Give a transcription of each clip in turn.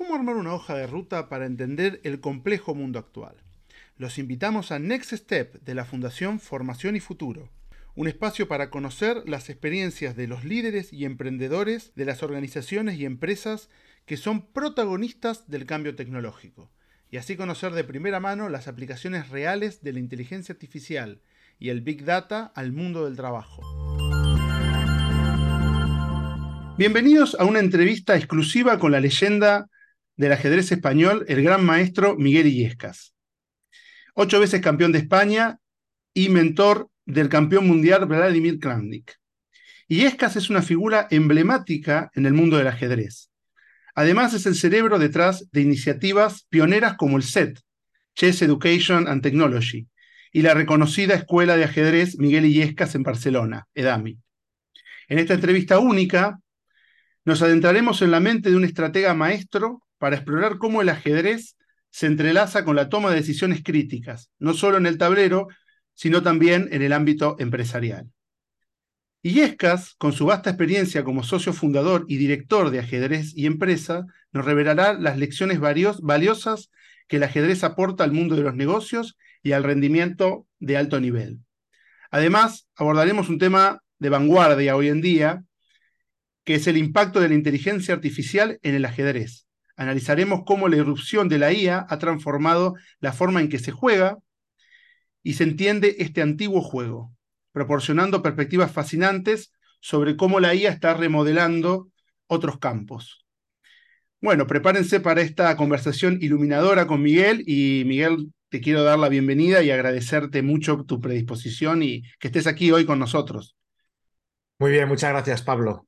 cómo armar una hoja de ruta para entender el complejo mundo actual. Los invitamos a Next Step de la Fundación Formación y Futuro, un espacio para conocer las experiencias de los líderes y emprendedores de las organizaciones y empresas que son protagonistas del cambio tecnológico, y así conocer de primera mano las aplicaciones reales de la inteligencia artificial y el Big Data al mundo del trabajo. Bienvenidos a una entrevista exclusiva con la leyenda del ajedrez español, el gran maestro Miguel Illescas. Ocho veces campeón de España y mentor del campeón mundial Vladimir Kramnik. Illescas es una figura emblemática en el mundo del ajedrez. Además es el cerebro detrás de iniciativas pioneras como el SET, Chess Education and Technology, y la reconocida Escuela de Ajedrez Miguel Illescas en Barcelona, EDAMI. En esta entrevista única, nos adentraremos en la mente de un estratega maestro para explorar cómo el ajedrez se entrelaza con la toma de decisiones críticas, no solo en el tablero, sino también en el ámbito empresarial. Illescas, con su vasta experiencia como socio fundador y director de ajedrez y empresa, nos revelará las lecciones valiosas que el ajedrez aporta al mundo de los negocios y al rendimiento de alto nivel. Además, abordaremos un tema de vanguardia hoy en día, que es el impacto de la inteligencia artificial en el ajedrez, Analizaremos cómo la irrupción de la IA ha transformado la forma en que se juega y se entiende este antiguo juego, proporcionando perspectivas fascinantes sobre cómo la IA está remodelando otros campos. Bueno, prepárense para esta conversación iluminadora con Miguel y Miguel, te quiero dar la bienvenida y agradecerte mucho tu predisposición y que estés aquí hoy con nosotros. Muy bien, muchas gracias Pablo.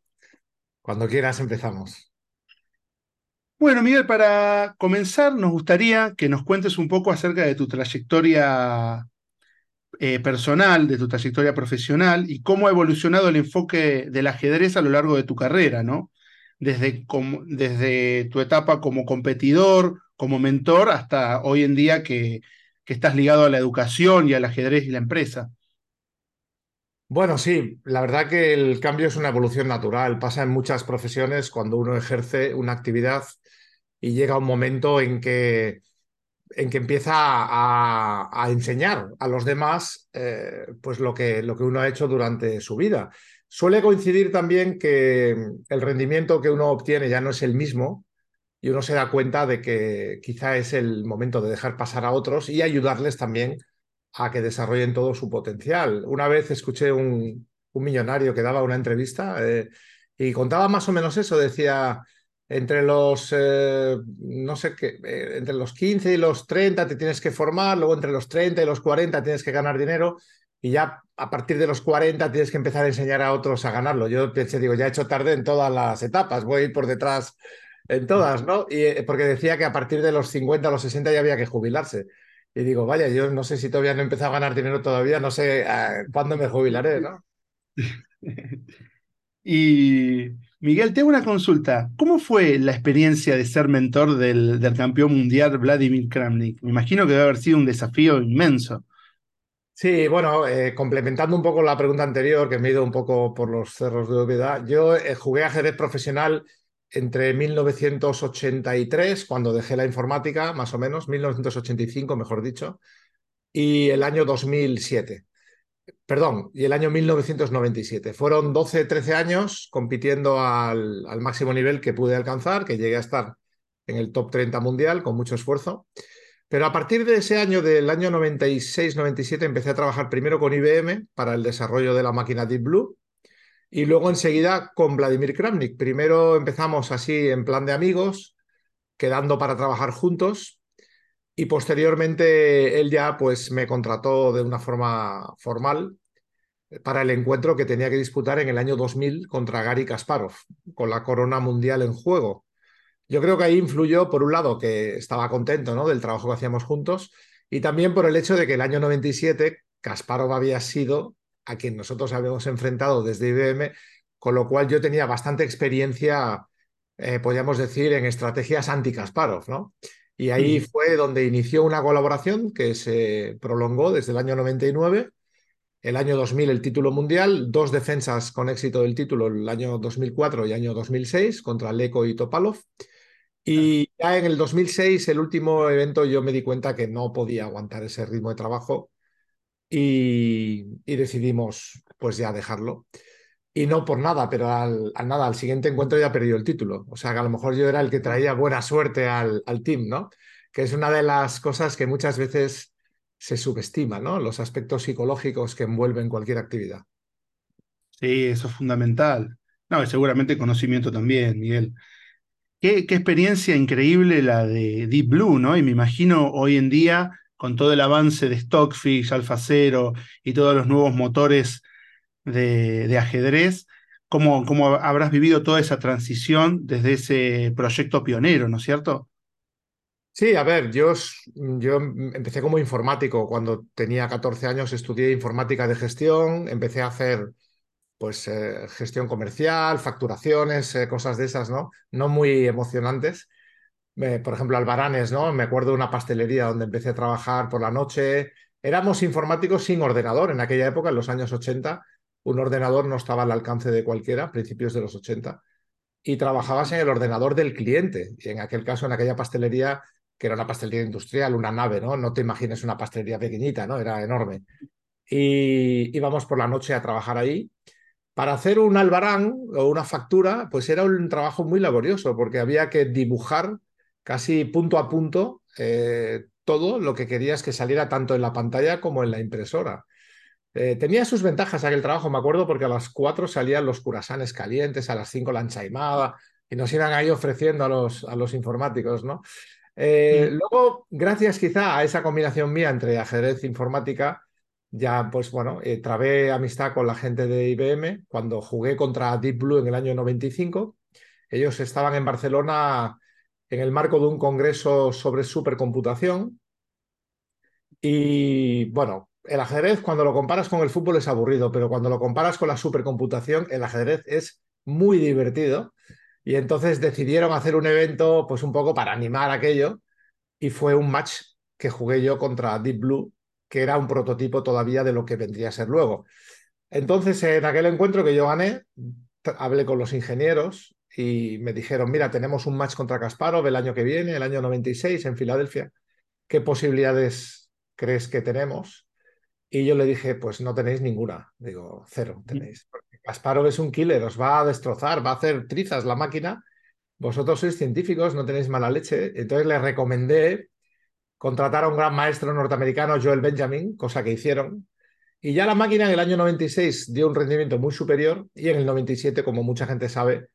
Cuando quieras empezamos. Bueno, Miguel, para comenzar, nos gustaría que nos cuentes un poco acerca de tu trayectoria eh, personal, de tu trayectoria profesional y cómo ha evolucionado el enfoque del ajedrez a lo largo de tu carrera, ¿no? Desde, desde tu etapa como competidor, como mentor, hasta hoy en día que, que estás ligado a la educación y al ajedrez y la empresa. Bueno, sí, la verdad que el cambio es una evolución natural. Pasa en muchas profesiones cuando uno ejerce una actividad y llega un momento en que, en que empieza a, enseñar a los demás eh, pues lo que, lo que uno ha hecho durante su vida. Suele coincidir también que el rendimiento que uno obtiene ya no es el mismo y uno se da cuenta de que quizá es el momento de dejar pasar a otros y ayudarles también a que desarrollen todo su potencial. Una vez escuché un, un millonario que daba una entrevista eh, y contaba más o menos eso, decía, entre los, eh, no sé qué, eh, entre los 15 y los 30 te tienes que formar, luego entre los 30 y los 40 tienes que ganar dinero y ya a partir de los 40 tienes que empezar a enseñar a otros a ganarlo. Yo pensé, digo, ya he hecho tarde en todas las etapas, voy por detrás en todas, ¿no? Y eh, porque decía que a partir de los 50 a los 60 ya había que jubilarse. Y digo, vaya, yo no sé si todavía no he empezado a ganar dinero todavía, no sé cuándo me jubilaré, ¿no? y Miguel, tengo una consulta. ¿Cómo fue la experiencia de ser mentor del, campeón mundial Vladimir Kramnik? Me imagino que debe haber sido un desafío inmenso. Sí, bueno, eh, complementando un poco la pregunta anterior, que me he ido un poco por los cerros de Óveda, yo eh, jugué ajedrez profesional entre 1983, cuando dejé la informática, más o menos, 1985, mejor dicho, y el año 2007 perdón, y el año 1997. Fueron 12, 13 años compitiendo al, máximo nivel que pude alcanzar, que llegué a estar en el top 30 mundial con mucho esfuerzo. Pero a partir de ese año, del año 96-97, empecé a trabajar primero con IBM para el desarrollo de la máquina Deep Blue y luego enseguida con Vladimir Kramnik. Primero empezamos así en plan de amigos, quedando para trabajar juntos, y posteriormente él ya pues me contrató de una forma formal para el encuentro que tenía que disputar en el año 2000 contra Gary Kasparov, con la corona mundial en juego. Yo creo que ahí influyó, por un lado, que estaba contento ¿no? del trabajo que hacíamos juntos, y también por el hecho de que el año 97 Kasparov había sido a quien nosotros habíamos enfrentado desde IBM, con lo cual yo tenía bastante experiencia, eh, podríamos decir, en estrategias anti-Kasparov, ¿no? Y ahí fue donde inició una colaboración que se prolongó desde el año 99, el año 2000 el título mundial, dos defensas con éxito del título el año 2004 y año 2006 contra Leko y Topalov. Y ya en el 2006, el último evento, yo me di cuenta que no podía aguantar ese ritmo de trabajo y, decidimos pues ya dejarlo. Y no por nada, pero al, nada, al siguiente encuentro ya perdido el título. O sea que a lo mejor yo era el que traía buena suerte al, al team, ¿no? Que es una de las cosas que muchas veces se subestima, ¿no? Los aspectos psicológicos que envuelven cualquier actividad. Sí, eso es fundamental. No, y seguramente conocimiento también, Miguel. Qué, experiencia increíble la de Deep Blue, ¿no? Y me imagino hoy en día, con todo el avance de Stockfish, Alpha Zero y todos los nuevos motores de, ajedrez, cómo, cómo habrás vivido toda esa transición desde ese proyecto pionero, ¿no es cierto? Sí, a ver, yo, yo empecé como informático. Cuando tenía 14 años estudié informática de gestión, empecé a hacer pues eh, gestión comercial, facturaciones, eh, cosas de esas, ¿no? No muy emocionantes. por ejemplo, Albaranes, ¿no? Me acuerdo de una pastelería donde empecé a trabajar por la noche. Éramos informáticos sin ordenador en aquella época, en los años 80. Un ordenador no estaba al alcance de cualquiera, principios de los 80. Y trabajabas en el ordenador del cliente. Y en aquel caso, en aquella pastelería, que era una pastelería industrial, una nave, ¿no? No te imagines una pastelería pequeñita, ¿no? Era enorme. Y íbamos por la noche a trabajar ahí para hacer un albarán o una factura, pues era un trabajo muy laborioso, porque había que dibujar casi punto a punto eh, todo lo que querías que saliera tanto en la pantalla como en la impresora. Eh, tenía sus ventajas aquel trabajo, me acuerdo, porque a las 4 salían los curasanes calientes, a las 5 la enchaimada, y nos iban ahí ofreciendo a los, a los informáticos, ¿no? Eh, luego, gracias quizá a esa combinación mía entre ajedrez e informática, ya pues bueno, eh, trabé amistad con la gente de IBM cuando jugué contra Deep Blue en el año 95. Ellos estaban en Barcelona en el marco de un congreso sobre supercomputación. Y bueno, el ajedrez cuando lo comparas con el fútbol es aburrido, pero cuando lo comparas con la supercomputación, el ajedrez es muy divertido. Y entonces decidieron hacer un evento pues un poco para animar aquello y fue un match que jugué yo contra Deep Blue que era un prototipo todavía de lo que vendría a ser luego. Entonces, en aquel encuentro que yo gané, hablé con los ingenieros y me dijeron, mira, tenemos un match contra Kasparov el año que viene, el año 96, en Filadelfia. ¿Qué posibilidades crees que tenemos? Y yo le dije, pues no tenéis ninguna. Digo, cero tenéis. Kasparov es un killer, os va a destrozar, va a hacer trizas la máquina. Vosotros sois científicos, no tenéis mala leche. Entonces le recomendé contratar a un gran maestro norteamericano, Joel Benjamin, cosa que hicieron. Y ya la máquina en el año 96 dio un rendimiento muy superior y en el 97, como mucha gente sabe,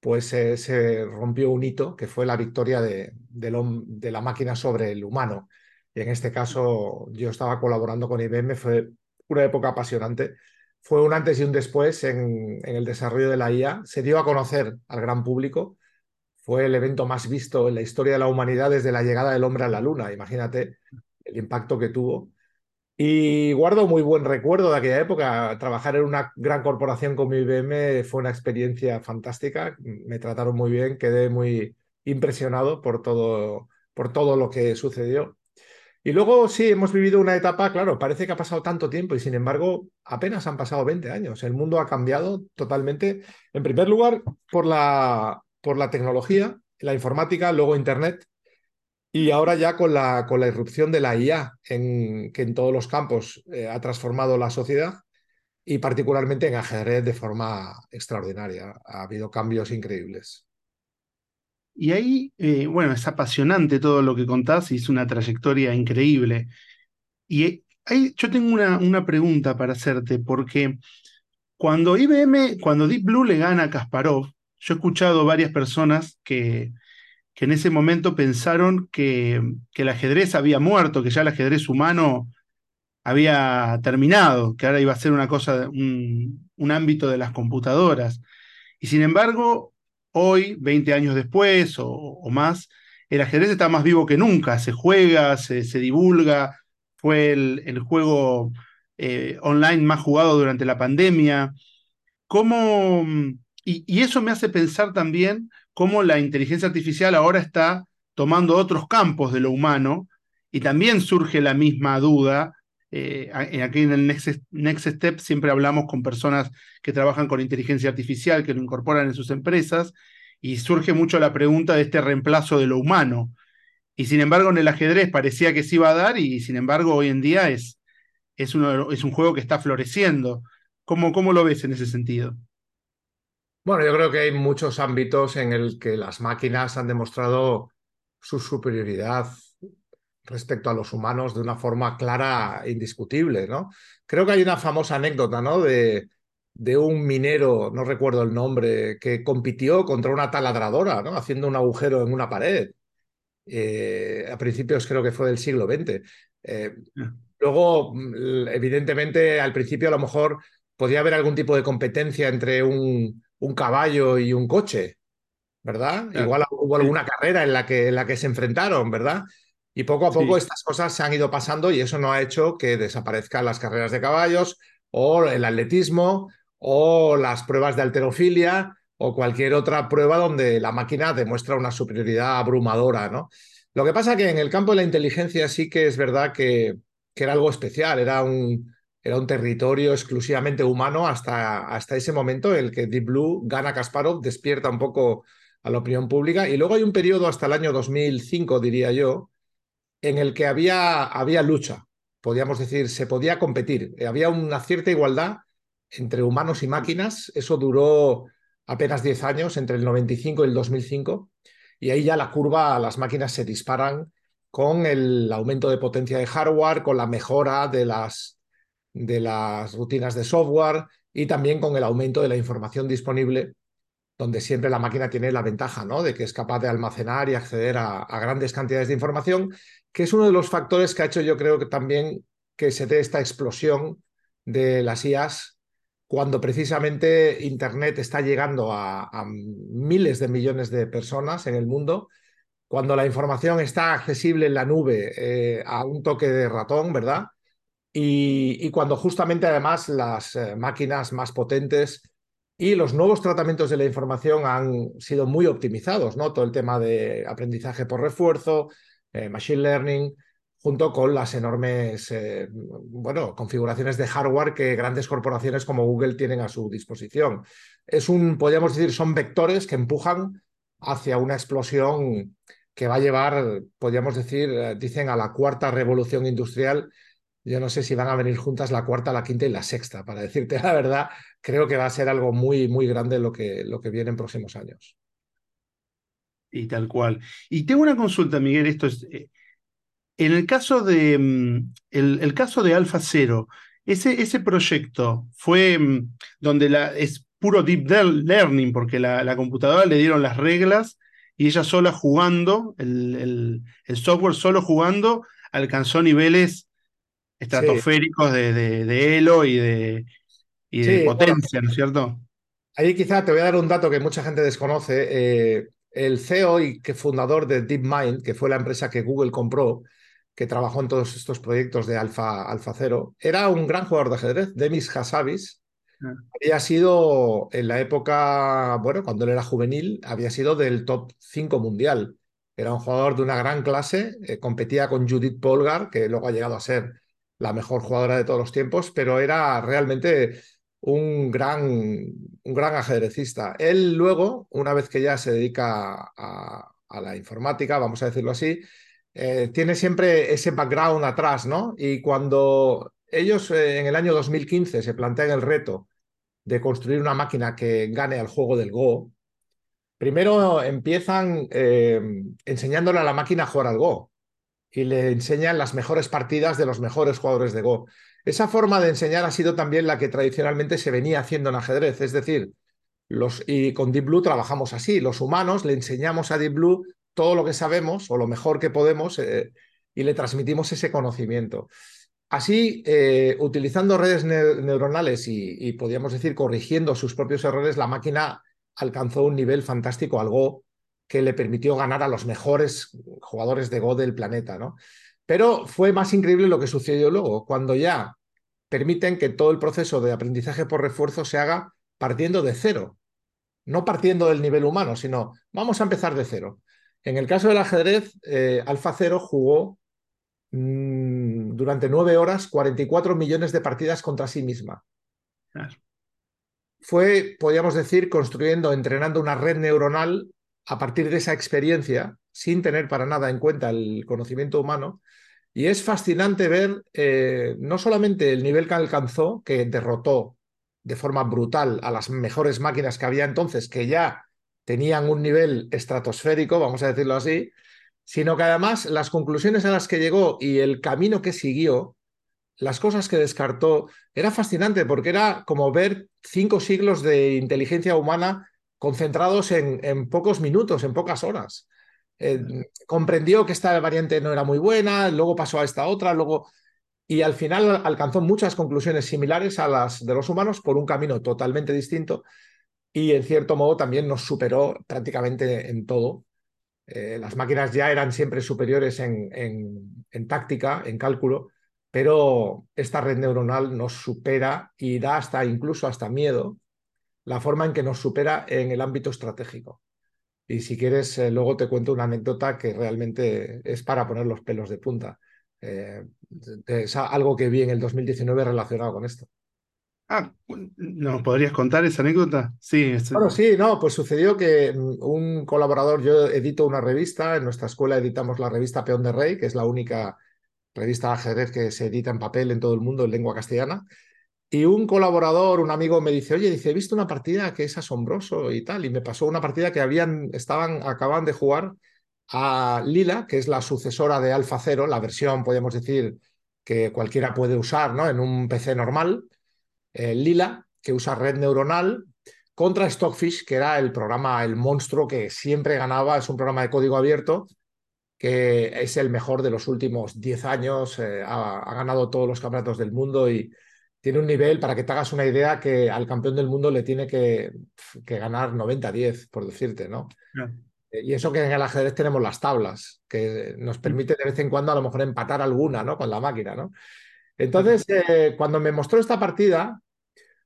pues eh, se rompió un hito que fue la victoria de, de, la máquina sobre el humano. Y en este caso yo estaba colaborando con IBM, fue una época apasionante. Fue un antes y un después en, el desarrollo de la IA. Se dio a conocer al gran público fue el evento más visto en la historia de la humanidad desde la llegada del hombre a la luna. Imagínate el impacto que tuvo. Y guardo muy buen recuerdo de aquella época. Trabajar en una gran corporación como IBM fue una experiencia fantástica. Me trataron muy bien, quedé muy impresionado por todo, por todo lo que sucedió. Y luego sí, hemos vivido una etapa, claro, parece que ha pasado tanto tiempo y sin embargo apenas han pasado 20 años. El mundo ha cambiado totalmente. En primer lugar, por la tecnología, la informática, luego Internet, y ahora ya con la, con la irrupción de la IA, en, que en todos los campos eh, ha transformado la sociedad y particularmente en ajedrez de forma extraordinaria. Ha habido cambios increíbles. Y ahí, eh, bueno, es apasionante todo lo que contás y es una trayectoria increíble. Y ahí yo tengo una, una pregunta para hacerte, porque cuando IBM, cuando Deep Blue le gana a Kasparov, yo he escuchado varias personas que, que en ese momento pensaron que, que, el ajedrez había muerto, que ya el ajedrez humano había terminado, que ahora iba a ser una cosa, un, un ámbito de las computadoras. Y sin embargo, hoy, 20 años después o, más, el ajedrez está más vivo que nunca, se juega, se, se divulga, fue el, el juego eh, online más jugado durante la pandemia. ¿Cómo, y, eso me hace pensar también cómo la inteligencia artificial ahora está tomando otros campos de lo humano y también surge la misma duda. Eh, aquí en el Next, Step siempre hablamos con personas que trabajan con inteligencia artificial, que lo incorporan en sus empresas, y surge mucho la pregunta de este reemplazo de lo humano. Y sin embargo, en el ajedrez parecía que se iba a dar, y sin embargo, hoy en día es, es, es un juego que está floreciendo. ¿Cómo, ¿Cómo lo ves en ese sentido? Bueno, yo creo que hay muchos ámbitos en el que las máquinas han demostrado su superioridad respecto a los humanos de una forma clara e indiscutible, ¿no? Creo que hay una famosa anécdota, ¿no? De, de un minero, no recuerdo el nombre, que compitió contra una taladradora, ¿no? Haciendo un agujero en una pared. Eh, a principios creo que fue del siglo XX. Eh, luego, mm, evidentemente, al principio a lo mejor podía haber algún tipo de competencia entre un, un caballo y un coche, ¿verdad? Igual hubo alguna carrera en la, que, en la que se enfrentaron, ¿verdad? Y poco a poco estas cosas se han ido pasando y eso no ha hecho que desaparezcan las carreras de caballos o el atletismo o las pruebas de alterofilia o cualquier otra prueba donde la máquina demuestra una superioridad abrumadora, ¿no? Lo que pasa que en el campo de la inteligencia sí que es verdad que, que era algo especial, era un, era un territorio exclusivamente humano hasta, hasta ese momento en el que Deep Blue gana Kasparov, despierta un poco a la opinión pública y luego hay un periodo hasta el año 2005, diría yo, en el que había, había lucha, podríamos decir, se podía competir, había una cierta igualdad entre humanos y máquinas, eso duró apenas 10 años, entre el 95 y el 2005, y ahí ya la curva, las máquinas se disparan con el aumento de potencia de hardware, con la mejora de las, de las rutinas de software y también con el aumento de la información disponible, donde siempre la máquina tiene la ventaja ¿no? de que es capaz de almacenar y acceder a grandes cantidades de información, que es uno de los factores que ha hecho yo creo que también que se dé esta explosión de las IAS cuando precisamente Internet está llegando a, miles de millones de personas en el mundo, cuando la información está accesible en la nube eh, a un toque de ratón, ¿verdad? Y, cuando justamente además las eh, máquinas más potentes y los nuevos tratamientos de la información han sido muy optimizados, ¿no? Todo el tema de aprendizaje por refuerzo, eh, machine learning, junto con las enormes eh, bueno, configuraciones de hardware que grandes corporaciones como Google tienen a su disposición. Es un, podríamos decir, son vectores que empujan hacia una explosión que va a llevar, podríamos decir, eh, dicen a la cuarta revolución industrial. Yo no sé si van a venir juntas la cuarta, la quinta y la sexta. Para decirte la verdad, creo que va a ser algo muy, muy grande lo que, lo que viene en próximos años. Y tal cual. Y tengo una consulta, Miguel. Esto es, eh, en el caso de, mm, el, caso de Alpha Zero, ese, ese proyecto fue mm, donde la, es puro deep learning, porque la, la, computadora le dieron las reglas y ella sola jugando, el, el, software solo jugando, alcanzó niveles estratosféricos de, de, Elo y de, y de potencia, ¿no es cierto? Ahí quizá te voy a dar un dato que mucha gente desconoce. Eh, el CEO y que fundador de DeepMind, que fue la empresa que Google compró, que trabajó en todos estos proyectos de Alfa, Alfa Cero, era un gran jugador de ajedrez, Demis Hassabis. Ah. Había sido en la época, bueno, cuando él era juvenil, había sido del top 5 mundial. Era un jugador de una gran clase, eh, competía con Judith Polgar, que luego ha llegado a ser la mejor jugadora de todos los tiempos, pero era realmente un gran, un gran ajedrecista. Él luego, una vez que ya se dedica a, la informática, vamos a decirlo así, eh, tiene siempre ese background atrás, ¿no? Y cuando ellos eh, en el año 2015 se plantean el reto de construir una máquina que gane al juego del Go, primero empiezan eh, enseñándole a la máquina a jugar al Go y le enseñan las mejores partidas de los mejores jugadores de Go. Esa forma de enseñar ha sido también la que tradicionalmente se venía haciendo en ajedrez, es decir, los, y con Deep Blue trabajamos así, los humanos le enseñamos a Deep Blue todo lo que sabemos o lo mejor que podemos eh, y le transmitimos ese conocimiento. Así, eh, utilizando redes neuronales y, podríamos decir, corrigiendo sus propios errores, la máquina alcanzó un nivel fantástico al Go que le permitió ganar a los mejores jugadores de Go del planeta. ¿no? Pero fue más increíble lo que sucedió luego, cuando ya permiten que todo el proceso de aprendizaje por refuerzo se haga partiendo de cero. No partiendo del nivel humano, sino vamos a empezar de cero. En el caso del ajedrez, eh, Alfa Cero jugó mm, durante nueve horas 44 millones de partidas contra sí misma. fue, podríamos decir, construyendo, entrenando una red neuronal a partir de esa experiencia, sin tener para nada en cuenta el conocimiento humano. Y es fascinante ver eh, no solamente el nivel que alcanzó, que derrotó de forma brutal a las mejores máquinas que había entonces, que ya tenían un nivel estratosférico, vamos a decirlo así, sino que además las conclusiones a las que llegó y el camino que siguió las cosas que descartó, era fascinante porque era como ver cinco siglos de inteligencia humana concentrados en, pocos minutos, en pocas horas. Eh, comprendió que esta variante no era muy buena, luego pasó a esta otra, luego... Y al final alcanzó muchas conclusiones similares a las de los humanos por un camino totalmente distinto y en cierto modo también nos superó prácticamente en todo. Eh, las máquinas ya eran siempre superiores en, en táctica, en cálculo, pero esta red neuronal nos supera y da hasta incluso hasta miedo la forma en que nos supera en el ámbito estratégico. Y si quieres, eh, luego te cuento una anécdota que realmente es para poner los pelos de punta. Eh, es algo que vi en el 2019 relacionado con esto. Ah, ¿nos podrías contar esa anécdota? Sí. Bueno, sí, no, pues sucedió que mm, un colaborador, yo edito una revista, en nuestra escuela editamos la revista Peón de Rey, que es la única revista de ajedrez que se edita en papel en todo el mundo en lengua castellana. Y un colaborador, un amigo me dice, oye, dice, he visto una partida que es asombroso y tal. Y me pasó una partida que habían, estaban, acaban de jugar a Lila, que es la sucesora de Alpha Zero, la versión, podemos decir, que cualquiera puede usar ¿no? en un PC normal. Eh, Lila, que usa red neuronal, contra Stockfish, que era el programa, el monstruo que siempre ganaba, es un programa de código abierto, que es el mejor de los últimos 10 años, eh, ha, ganado todos los campeonatos del mundo y tiene un nivel, para que te hagas una idea, que al campeón del mundo le tiene que, que ganar 90-10, por decirte, ¿no? Eh, y eso que en el ajedrez tenemos las tablas, que nos permite de vez en cuando a lo mejor empatar alguna, ¿no? Con la máquina, ¿no? Entonces, eh, cuando me mostró esta partida,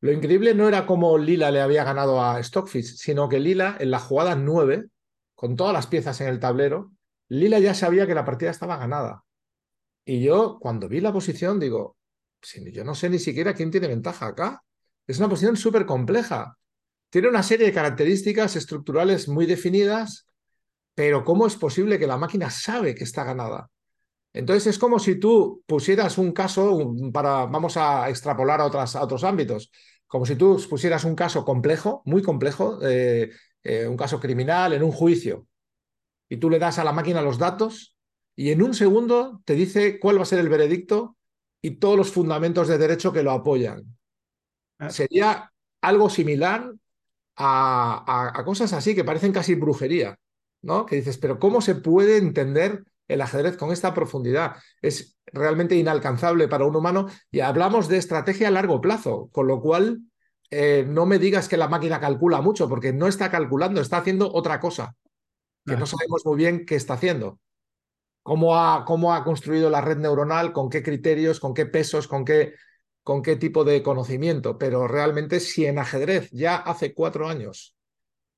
lo increíble no era cómo Lila le había ganado a Stockfish, sino que Lila en la jugada 9, con todas las piezas en el tablero, Lila ya sabía que la partida estaba ganada. Y yo, cuando vi la posición, digo, yo no sé ni siquiera quién tiene ventaja acá. Es una posición súper compleja. Tiene una serie de características estructurales muy definidas, pero ¿cómo es posible que la máquina sabe que está ganada? Entonces es como si tú pusieras un caso para, vamos a extrapolar a, otros ámbitos, como si tú pusieras un caso complejo, muy complejo, eh, eh, un caso criminal en un juicio y tú le das a la máquina los datos y en un segundo te dice cuál va a ser el veredicto y todos los fundamentos de derecho que lo apoyan. Ah. Sería algo similar a, cosas así que parecen casi brujería, ¿no? Que dices, pero ¿cómo se puede entender el ajedrez con esta profundidad? Es realmente inalcanzable para un humano y hablamos de estrategia a largo plazo, con lo cual eh, no me digas que la máquina calcula mucho, porque no está calculando, está haciendo otra cosa que no sabemos muy bien qué está haciendo. Cómo ha, cómo ha construido la red neuronal, con qué criterios, con qué pesos, con qué, con qué tipo de conocimiento. Pero realmente si en ajedrez ya hace cuatro años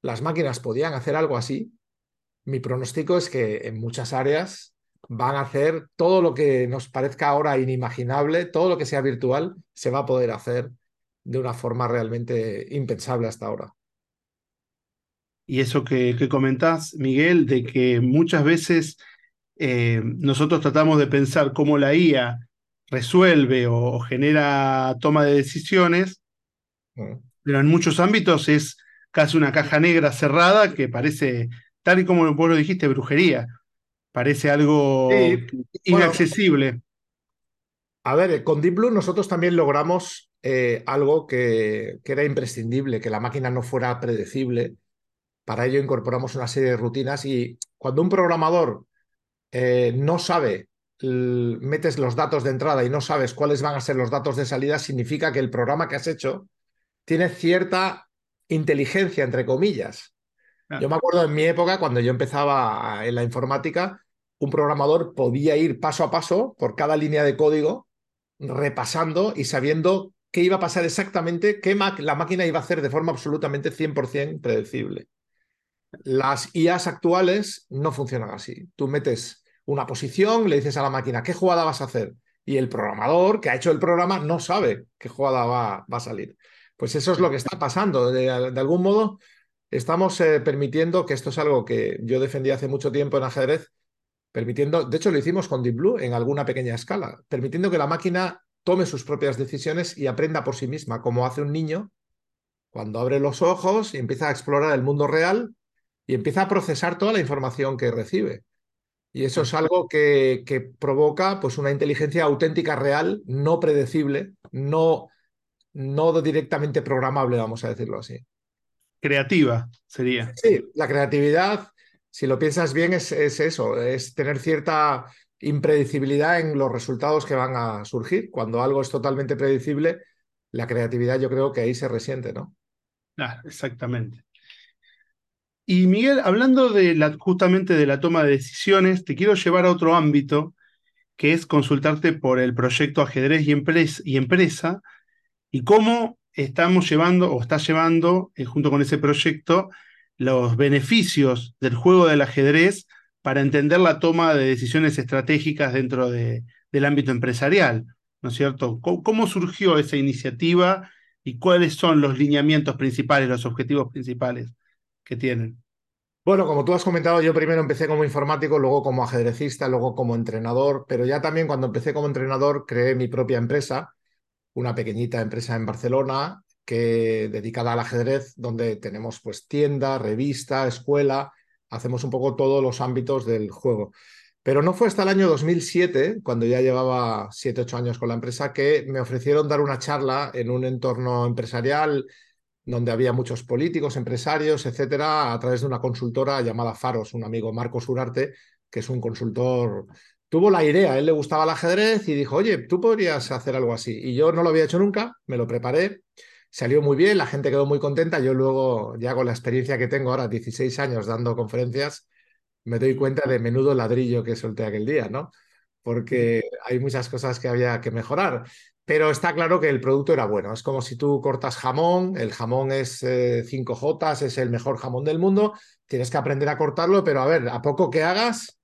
las máquinas podían hacer algo así, mi pronóstico es que en muchas áreas van a hacer todo lo que nos parezca ahora inimaginable, todo lo que sea virtual, se va a poder hacer de una forma realmente impensable hasta ahora y eso que, comentás, Miguel, de que muchas veces eh, nosotros tratamos de pensar cómo la IA resuelve o, genera toma de decisiones, mm. pero en muchos ámbitos es casi una caja negra cerrada que parece, tal y como vos lo dijiste, brujería. Parece algo inaccesible. a ver, con Deep Blue nosotros también logramos eh, algo que, que, era imprescindible, que la máquina no fuera predecible para ello incorporamos una serie de rutinas y cuando un programador eh, no sabe, metes los datos de entrada y no sabes cuáles van a ser los datos de salida, significa que el programa que has hecho tiene cierta inteligencia, entre comillas. Ah. Yo me acuerdo en mi época, cuando yo empezaba en la informática, un programador podía ir paso a paso por cada línea de código, repasando y sabiendo qué iba a pasar exactamente, qué la máquina iba a hacer de forma absolutamente 100% predecible. Las IAs actuales no funcionan así. Tú metes una posición, le dices a la máquina qué jugada vas a hacer y el programador que ha hecho el programa no sabe qué jugada va, va a salir. Pues eso es lo que está pasando. De, algún modo, estamos eh, permitiendo, que esto es algo que yo defendí hace mucho tiempo en ajedrez, permitiendo, de hecho lo hicimos con Deep Blue en alguna pequeña escala, permitiendo que la máquina tome sus propias decisiones y aprenda por sí misma, como hace un niño cuando abre los ojos y empieza a explorar el mundo real y empieza a procesar toda la información que recibe. Y eso es algo que, que provoca pues, una inteligencia auténtica, real, no predecible, no, no directamente programable, vamos a decirlo así. Creativa sería. Sí, la creatividad, si lo piensas bien, es, es eso, es tener cierta impredecibilidad en los resultados que van a surgir. Cuando algo es totalmente predecible, la creatividad yo creo que ahí se resiente, ¿no? Claro, exactamente. Y Miguel, hablando de la, justamente de la toma de decisiones, te quiero llevar a otro ámbito, que es consultarte por el proyecto Ajedrez y, Empresa, y, empresa, y cómo estamos llevando o está llevando, eh, junto con ese proyecto, los beneficios del juego del ajedrez para entender la toma de decisiones estratégicas dentro de, del ámbito empresarial, ¿no es cierto? ¿Cómo, surgió esa iniciativa y cuáles son los lineamientos principales, los objetivos principales que tienen? Bueno, como tú has comentado, yo primero empecé como informático, luego como ajedrecista, luego como entrenador, pero ya también cuando empecé como entrenador creé mi propia empresa, una pequeñita empresa en Barcelona que dedicada al ajedrez, donde tenemos pues tienda, revista, escuela hacemos un poco todos los ámbitos del juego. Pero no fue hasta el año 2007, cuando ya llevaba 7, 8 años con la empresa, que me ofrecieron dar una charla en un entorno empresarial donde había muchos políticos, empresarios, etcétera, a través de una consultora llamada Faros, un amigo Marcos Urarte, que es un consultor. Tuvo la idea, a él le gustaba el ajedrez y dijo, oye, tú podrías hacer algo así. Y yo no lo había hecho nunca, me lo preparé salió muy bien, la gente quedó muy contenta. Yo luego, ya con la experiencia que tengo ahora, 16 años dando conferencias, me doy cuenta de menudo ladrillo que solté aquel día, ¿no? Porque hay muchas cosas que había que mejorar. Pero está claro que el producto era bueno. Es como si tú cortas jamón, el jamón es 5J, eh, es el mejor jamón del mundo, tienes que aprender a cortarlo, pero a ver, a poco que hagas,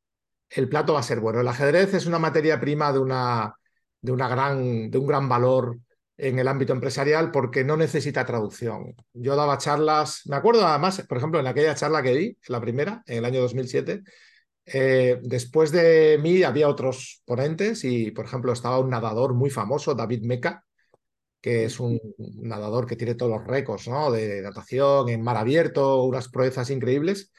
el plato va a ser bueno. El ajedrez es una materia prima de, una, de, una gran, de un gran valor en el ámbito empresarial porque no necesita traducción. Yo daba charlas, me acuerdo además, por ejemplo, en aquella charla que di, la primera, en el año 2007, eh, después de mí había otros ponentes y, por ejemplo, estaba un nadador muy famoso, David Meca, que es un nadador que tiene todos los récords de natación en mar abierto, unas proezas increíbles.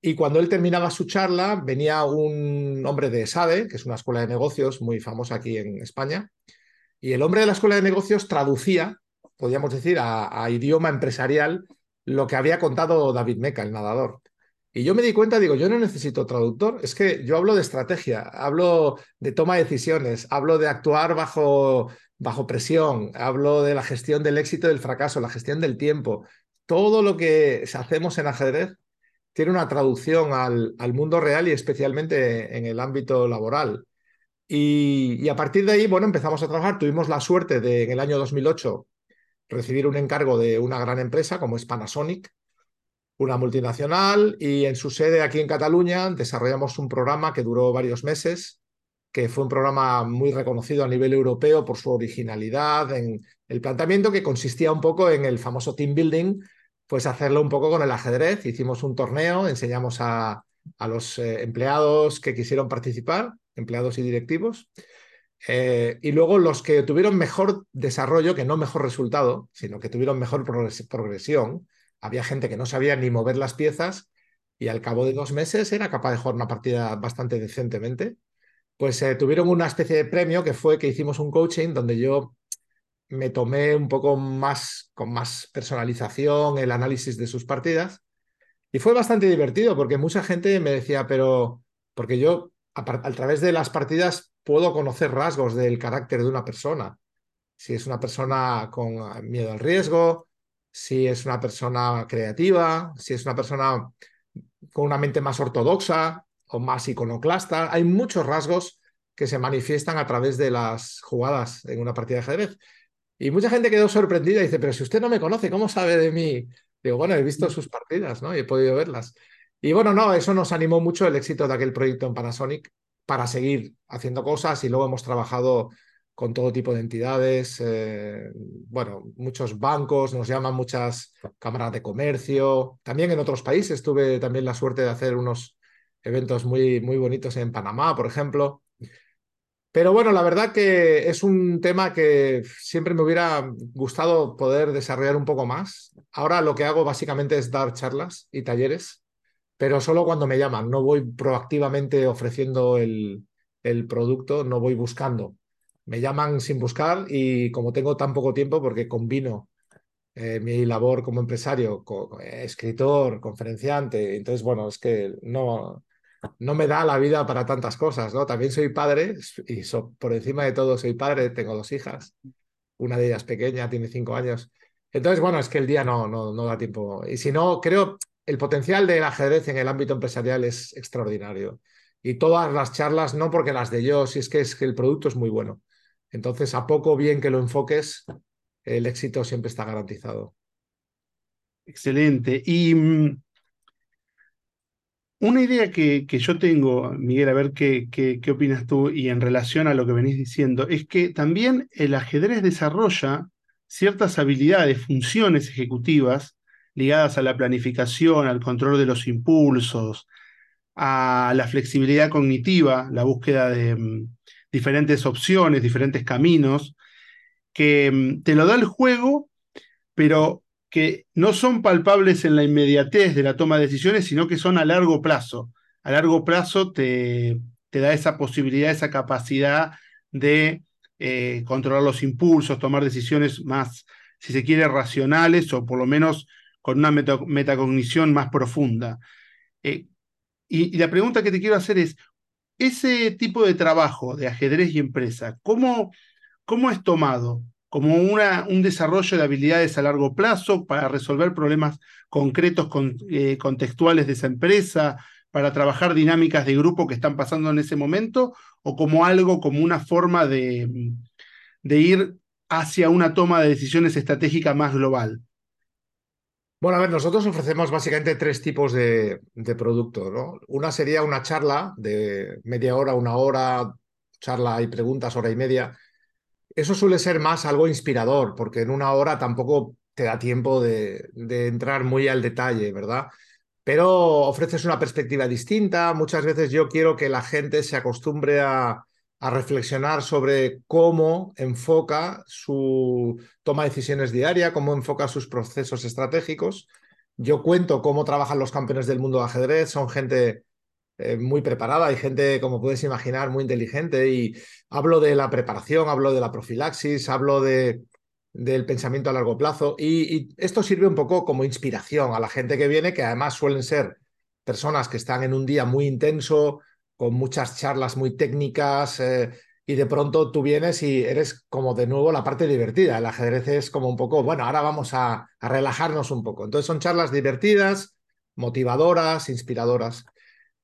Y cuando él terminaba su charla, venía un hombre de SADE, que es una escuela de negocios muy famosa aquí en España, y el hombre de la escuela de negocios traducía, podríamos decir, a, idioma empresarial lo que había contado David Meca, el nadador. Y yo me di cuenta, digo, yo no necesito traductor, es que yo hablo de estrategia, hablo de toma de decisiones, hablo de actuar bajo, bajo presión, hablo de la gestión del éxito y del fracaso, la gestión del tiempo. Todo lo que hacemos en ajedrez tiene una traducción al, al mundo real y especialmente en el ámbito laboral. Y, a partir de ahí, bueno, empezamos a trabajar. Tuvimos la suerte de, en el año 2008, recibir un encargo de una gran empresa como es Panasonic, una multinacional, y en su sede aquí en Cataluña desarrollamos un programa que duró varios meses, que fue un programa muy reconocido a nivel europeo por su originalidad, en el planteamiento que consistía un poco en el famoso team building, pues hacerlo un poco con el ajedrez. Hicimos un torneo, enseñamos a, a los eh, empleados que quisieron participar empleados y directivos. Eh, y luego los que tuvieron mejor desarrollo, que no mejor resultado, sino que tuvieron mejor progresión. Había gente que no sabía ni mover las piezas y al cabo de dos meses era capaz de jugar una partida bastante decentemente. Pues eh, tuvieron una especie de premio que fue que hicimos un coaching donde yo me tomé un poco más, con más personalización el análisis de sus partidas. Y fue bastante divertido porque mucha gente me decía, pero, porque yo a, través de las partidas puedo conocer rasgos del carácter de una persona. Si es una persona con ah, miedo al riesgo, si es una persona creativa, si es una persona con una mente más ortodoxa o más iconoclasta. Hay muchos rasgos que se manifiestan a través de las jugadas en una partida de ajedrez. Y mucha gente quedó sorprendida y dice, pero si usted no me conoce, ¿cómo sabe de mí? Digo, bueno, he visto sus partidas, ¿no? Y he podido verlas. Y bueno, no, eso nos animó mucho el éxito de aquel proyecto en Panasonic para seguir haciendo cosas y luego hemos trabajado con todo tipo de entidades, eh, bueno, muchos bancos, nos llaman muchas cámaras de comercio. También en otros países tuve también la suerte de hacer unos eventos muy, muy bonitos en Panamá, por ejemplo. Pero bueno, la verdad que es un tema que siempre me hubiera gustado poder desarrollar un poco más. Ahora lo que hago básicamente es dar charlas y talleres, pero solo cuando me llaman. No voy proactivamente ofreciendo el, el producto, no voy buscando me llaman sin buscar y como tengo tan poco tiempo, porque combino eh, mi labor como empresario, escritor, conferenciante, entonces, bueno, es que no, no me da la vida para tantas cosas, ¿no? También soy padre y por encima de todo soy padre, tengo dos hijas, una de ellas pequeña, tiene cinco años. Entonces, bueno, es que el día no, no, no da tiempo. Y si no, creo, el potencial del ajedrez en el ámbito empresarial es extraordinario. Y todas las charlas, no porque las de yo, si es que, es que el producto es muy bueno. Entonces, a poco bien que lo enfoques, el éxito siempre está garantizado. Excelente. Y mm, una idea que, que, yo tengo, Miguel, a ver qué, qué, qué, opinas tú y en relación a lo que venís diciendo, es que también el ajedrez desarrolla ciertas habilidades, funciones ejecutivas ligadas a la planificación, al control de los impulsos, a la flexibilidad cognitiva, la búsqueda de, mm, diferentes opciones, diferentes caminos, que mm, te lo da el juego, pero que no son palpables en la inmediatez de la toma de decisiones, sino que son a largo plazo. A largo plazo te, te da esa posibilidad, esa capacidad de eh, controlar los impulsos, tomar decisiones más, si se quiere, racionales o por lo menos con una metacognición más profunda. Eh, y, y, la pregunta que te quiero hacer es, ese tipo de trabajo de ajedrez y empresa, ¿cómo, cómo es tomado? ¿Como una, un desarrollo de habilidades a largo plazo para resolver problemas concretos, con, eh, contextuales de esa empresa, para trabajar dinámicas de grupo que están pasando en ese momento, o como algo, como una forma de, de ir hacia una toma de decisiones estratégica más global? Bueno, a ver, nosotros ofrecemos básicamente tres tipos de, de producto, ¿no? Una sería una charla de media hora, una hora, charla y preguntas, hora y media. Eso suele ser más algo inspirador, porque en una hora tampoco te da tiempo de, de entrar muy al detalle, ¿verdad? Pero ofreces una perspectiva distinta. Muchas veces yo quiero que la gente se acostumbre a, a reflexionar sobre cómo enfoca su toma de decisiones diaria, cómo enfoca sus procesos estratégicos. Yo cuento cómo trabajan los campeones del mundo de ajedrez, son gente eh, muy preparada y gente, como puedes imaginar, muy inteligente. Y hablo de la preparación, hablo de la profilaxis, hablo de, del pensamiento a largo plazo. Y esto sirve un poco como inspiración a la gente que viene, que además suelen ser personas que están en un día muy intenso, con muchas charlas muy técnicas eh, y de pronto tú vienes y eres como de nuevo la parte divertida. El ajedrez es como un poco, bueno, ahora vamos a, relajarnos un poco. Entonces son charlas divertidas, motivadoras, inspiradoras.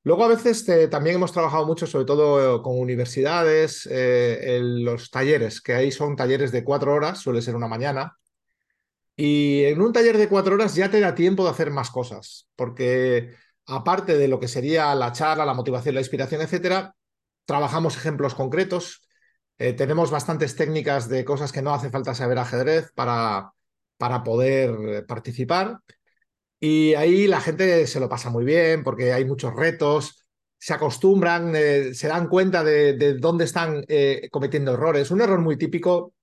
Luego a veces también hemos trabajado mucho, sobre todo con universidades, eh, en los talleres, que ahí son talleres de cuatro horas, suele ser una mañana. Y en un taller de cuatro horas ya te da tiempo de hacer más cosas, porque aparte de lo que sería la charla, la motivación, la inspiración, etcétera, trabajamos ejemplos concretos. Eh, tenemos bastantes técnicas de cosas que no hace falta saber ajedrez para, para poder eh, participar. Y ahí la gente se lo pasa muy bien porque hay muchos retos, se acostumbran, eh, se dan cuenta de, dónde están cometiendo errores. Un error muy típico,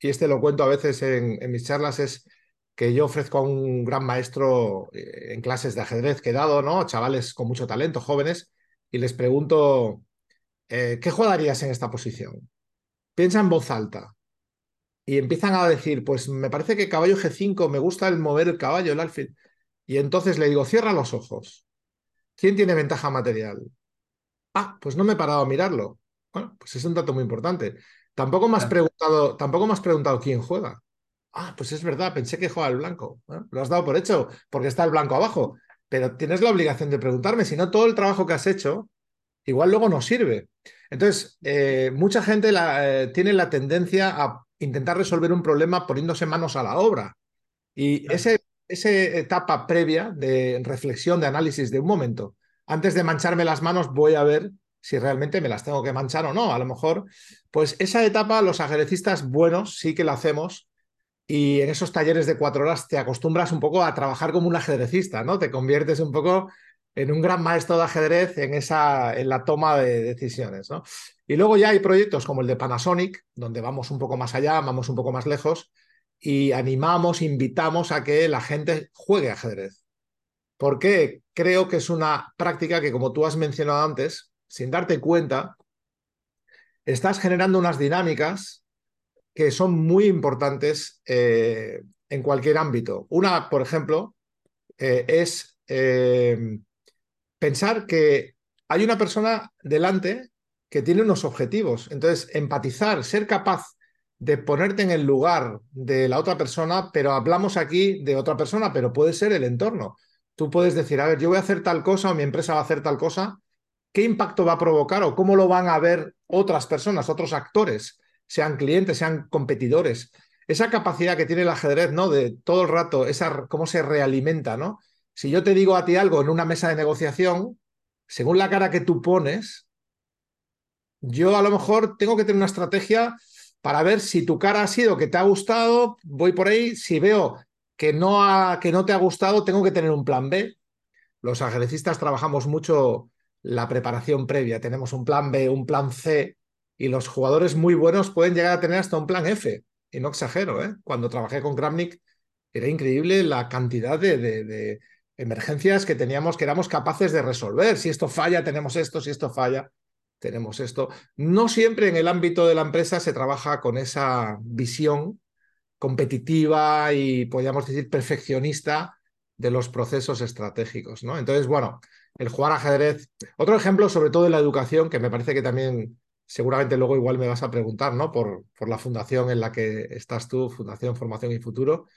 y este lo cuento a veces en mis charlas, es que yo ofrezco a un gran maestro eh, en clases de ajedrez que he dado, ¿no? Chavales con mucho talento, jóvenes, y les pregunto, eh, ¿qué jugarías en esta posición? Piensa en voz alta. Y empiezan a decir, pues me parece que caballo G5, me gusta el mover el caballo, el alfil. Y entonces le digo, cierra los ojos. ¿Quién tiene ventaja material? Ah, pues no me he parado a mirarlo. Bueno, pues es un dato muy importante. Tampoco me has preguntado, tampoco me has preguntado quién juega. Ah, pues es verdad, pensé que juega el blanco. Lo has dado por hecho, porque está el blanco abajo. Pero tienes la obligación de preguntarme, si no, todo el trabajo que has hecho, igual luego no sirve. Entonces, eh, mucha gente eh, tiene la tendencia a intentar resolver un problema poniéndose manos a la obra. Y esa etapa previa de reflexión, de análisis de un momento, antes de mancharme las manos, voy a ver si realmente me las tengo que manchar o no. A lo mejor, pues esa etapa los ajedrecistas buenos sí que la hacemos y en esos talleres de cuatro horas te acostumbras un poco a trabajar como un ajedrecista, ¿no? Te conviertes un poco en un gran maestro de ajedrez en, esa, en la toma de decisiones, ¿no? Y luego ya hay proyectos como el de Panasonic, donde vamos un poco más allá, vamos un poco más lejos y animamos, invitamos a que la gente juegue ajedrez. Porque creo que es una práctica que, como tú has mencionado antes, sin darte cuenta, estás generando unas dinámicas que son muy importantes eh, en cualquier ámbito. Una, por ejemplo, eh, es eh, pensar que hay una persona delante que tiene unos objetivos. Entonces, empatizar, ser capaz de ponerte en el lugar de la otra persona, pero hablamos aquí de otra persona, pero puede ser el entorno. Tú puedes decir, a ver, yo voy a hacer tal cosa o mi empresa va a hacer tal cosa, ¿qué impacto va a provocar o cómo lo van a ver otras personas, otros actores, sean clientes, sean competidores? Esa capacidad que tiene el ajedrez, ¿no? De todo el rato, esa, cómo se realimenta, ¿no? Si yo te digo a ti algo en una mesa de negociación, según la cara que tú pones, yo a lo mejor tengo que tener una estrategia para ver si tu cara ha sido que te ha gustado, voy por ahí, si veo que no, que no te ha gustado, tengo que tener un plan B. Los ajedrecistas trabajamos mucho la preparación previa, tenemos un plan B, un plan C, y los jugadores muy buenos pueden llegar a tener hasta un plan F. Y no exagero, ¿eh? cuando trabajé con Kramnik era increíble la cantidad de, de emergencias que teníamos que éramos capaces de resolver. Si esto falla, tenemos esto, si esto falla tenemos esto. No siempre en el ámbito de la empresa se trabaja con esa visión competitiva y, podríamos decir, perfeccionista de los procesos estratégicos. ¿no? Entonces, bueno, el jugar ajedrez. Otro ejemplo, sobre todo en la educación, que me parece que también seguramente luego igual me vas a preguntar, ¿no? Por, por la fundación en la que estás tú, Fundación Formación y Futuro.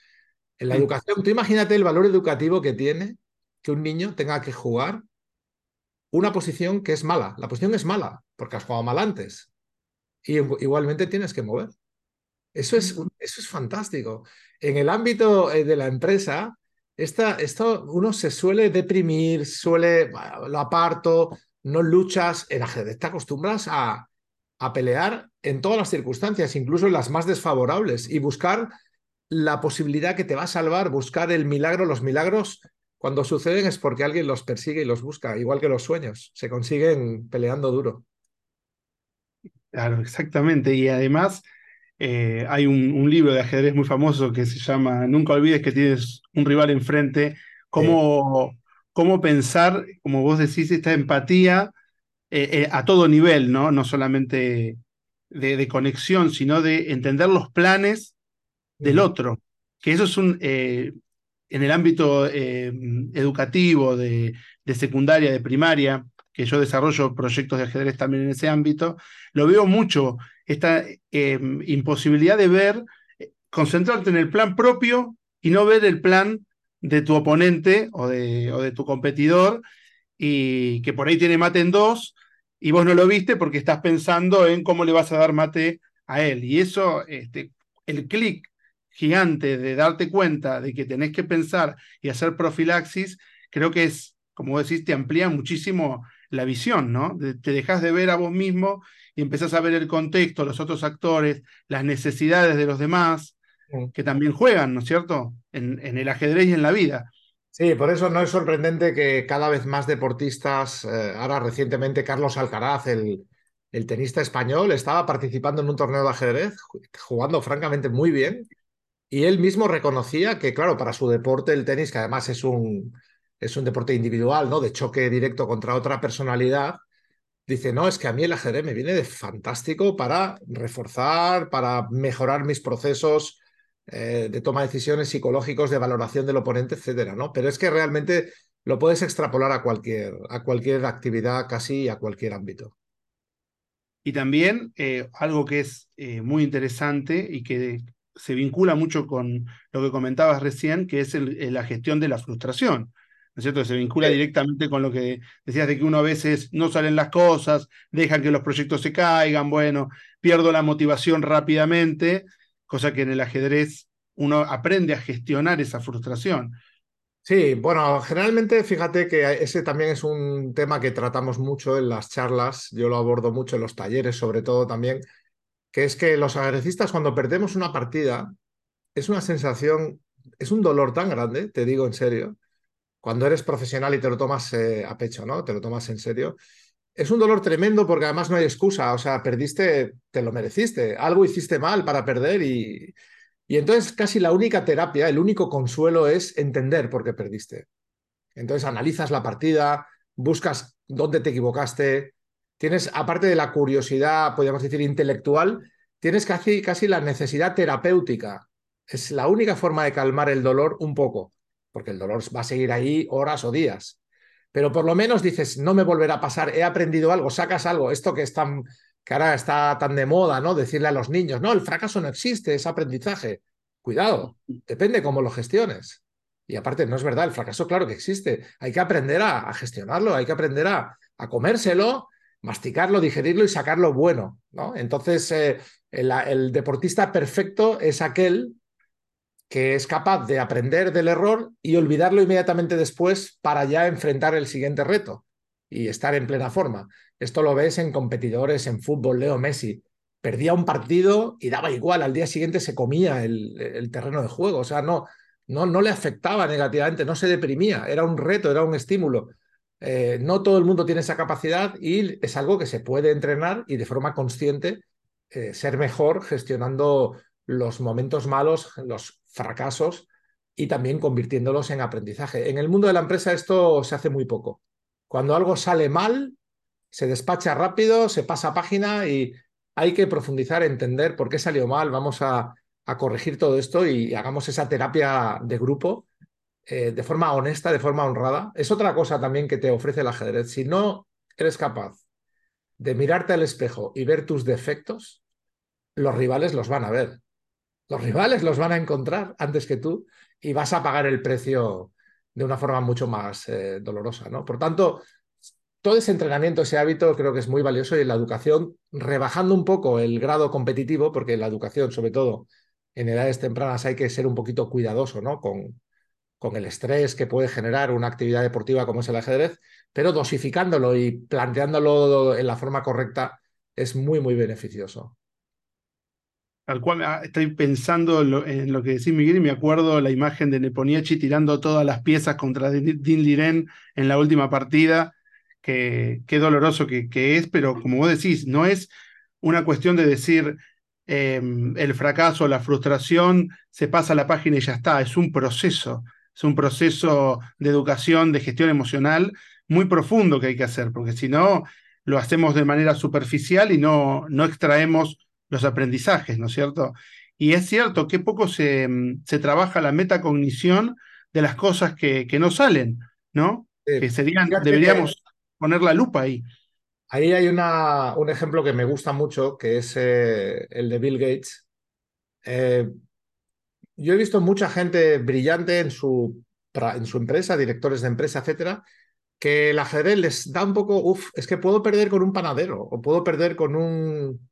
En la educación, tú imagínate el valor educativo que tiene que un niño tenga que jugar una posición que es mala. La posición es mala porque has jugado mal antes. Y igualmente tienes que mover. Eso es, eso es fantástico. En el ámbito eh, de la empresa, esta, esto uno se suele deprimir, suele, lo aparto, no luchas. En ajedrez te acostumbras a, a pelear en todas las circunstancias, incluso en las más desfavorables, y buscar la posibilidad que te va a salvar, buscar el milagro, los milagros cuando suceden es porque alguien los persigue y los busca, igual que los sueños, se consiguen peleando duro. Claro, exactamente. Y además eh, hay un, libro de ajedrez muy famoso que se llama Nunca olvides que tienes un rival enfrente. Cómo, cómo pensar, como vos decís, esta empatía eh, eh, a todo nivel, ¿no? No solamente de, conexión, sino de entender los planes del otro. Que eso es un, en el ámbito eh, educativo, de, secundaria, de primaria, que yo desarrollo proyectos de ajedrez también en ese ámbito, lo veo mucho, esta eh, imposibilidad de ver, eh, concentrarte en el plan propio y no ver el plan de tu oponente o de, o de tu competidor, y que por ahí tiene mate en dos, y vos no lo viste porque estás pensando en cómo le vas a dar mate a él. Y eso, este, el clic gigante de darte cuenta de que tenés que pensar y hacer profilaxis, creo que es, como decís, te amplía muchísimo la visión, ¿no? te dejas de ver a vos mismo y empezás a ver el contexto, los otros actores, las necesidades de los demás, que también juegan, ¿no es cierto? En, en, el ajedrez y en la vida. Sí, por eso no es sorprendente que cada vez más deportistas, eh, ahora recientemente Carlos Alcaraz, el, el tenista español, estaba participando en un torneo de ajedrez, jugando francamente muy bien, y él mismo reconocía que, claro, para su deporte, el tenis, que además es un, es un deporte individual, ¿no? De choque directo contra otra personalidad, dice, no, es que a mí el ajedrez me viene de fantástico para reforzar, para mejorar mis procesos eh, de toma de decisiones psicológicos, de valoración del oponente, etcétera, ¿no? Pero es que realmente lo puedes extrapolar a cualquier, a cualquier actividad, casi a cualquier ámbito. Y también eh, algo que es eh, muy interesante y que se vincula mucho con lo que comentabas recién, que es la gestión de la frustración. ¿No es cierto? Se vincula directamente con lo que decías de que uno a veces no salen las cosas, dejan que los proyectos se caigan, bueno, pierdo la motivación rápidamente, cosa que en el ajedrez uno aprende a gestionar esa frustración. Sí, bueno, generalmente fíjate que ese también es un tema que tratamos mucho en las charlas, yo lo abordo mucho en los talleres sobre todo también, que es que los ajedrecistas cuando perdemos una partida es una sensación, es un dolor tan grande, te digo en serio, cuando eres profesional y te lo tomas eh, a pecho, ¿no? Te lo tomas en serio. Es un dolor tremendo porque además no hay excusa, o sea, perdiste, te lo mereciste, algo hiciste mal para perder y, y entonces casi la única terapia, el único consuelo es entender por qué perdiste. Entonces analizas la partida, buscas dónde te equivocaste, tienes, aparte de la curiosidad, podríamos decir, intelectual, tienes casi, casi la necesidad terapéutica. Es la única forma de calmar el dolor un poco, porque el dolor va a seguir ahí horas o días. Pero por lo menos dices, no me volverá a pasar, he aprendido algo, sacas algo, esto que es tan, que ahora está tan de moda, ¿no? Decirle a los niños, no, el fracaso no existe, es aprendizaje. Cuidado, depende cómo lo gestiones. Y aparte, no es verdad, el fracaso claro que existe. Hay que aprender a, gestionarlo, hay que aprender a, comérselo, masticarlo, digerirlo y sacarlo bueno, ¿no? Entonces, eh, el, deportista perfecto es aquel que es capaz de aprender del error y olvidarlo inmediatamente después para ya enfrentar el siguiente reto y estar en plena forma. Esto lo ves en competidores en fútbol, Leo Messi. Perdía un partido y daba igual, al día siguiente se comía el, terreno de juego, o sea, no, no, no le afectaba negativamente, no se deprimía, era un reto, era un estímulo. Eh, no todo el mundo tiene esa capacidad y es algo que se puede entrenar y de forma consciente eh, ser mejor gestionando los momentos malos, los fracasos y también convirtiéndolos en aprendizaje. En el mundo de la empresa esto se hace muy poco. Cuando algo sale mal, se despacha rápido, se pasa página y hay que profundizar, entender por qué salió mal, vamos a, corregir todo esto y hagamos esa terapia de grupo eh, de forma honesta, de forma honrada. Es otra cosa también que te ofrece el ajedrez. Si no eres capaz de mirarte al espejo y ver tus defectos, los rivales los van a ver. Los rivales los van a encontrar antes que tú y vas a pagar el precio de una forma mucho más eh, dolorosa. ¿no? Por tanto, todo ese entrenamiento, ese hábito, creo que es muy valioso y en la educación, rebajando un poco el grado competitivo, porque la educación, sobre todo en edades tempranas, hay que ser un poquito cuidadoso ¿no? con, con el estrés que puede generar una actividad deportiva como es el ajedrez, pero dosificándolo y planteándolo en la forma correcta es muy, muy beneficioso. Al cual ah, estoy pensando en lo, que decís, Miguel, y me acuerdo la imagen de Neponiachi tirando todas las piezas contra Din Liren en la última partida. Qué, qué doloroso que, que, es, pero como vos decís, no es una cuestión de decir em, el fracaso, la frustración, se pasa la página y ya está. Es un proceso, es un proceso de educación, de gestión emocional muy profundo que hay que hacer, porque si no, lo hacemos de manera superficial y no, no extraemos los aprendizajes, ¿no es cierto? Y es cierto que poco se, mm, se trabaja la metacognición de las cosas que, que no salen, ¿no? que serían, deberíamos poner la lupa ahí. Ahí hay una, un ejemplo que me gusta mucho, que es eh, el de Bill Gates. Eh, yo he visto mucha gente brillante en su, en su empresa, directores de empresa, etcétera, que el ajedrez les da un poco, uff, es que puedo perder con un panadero o puedo perder con un,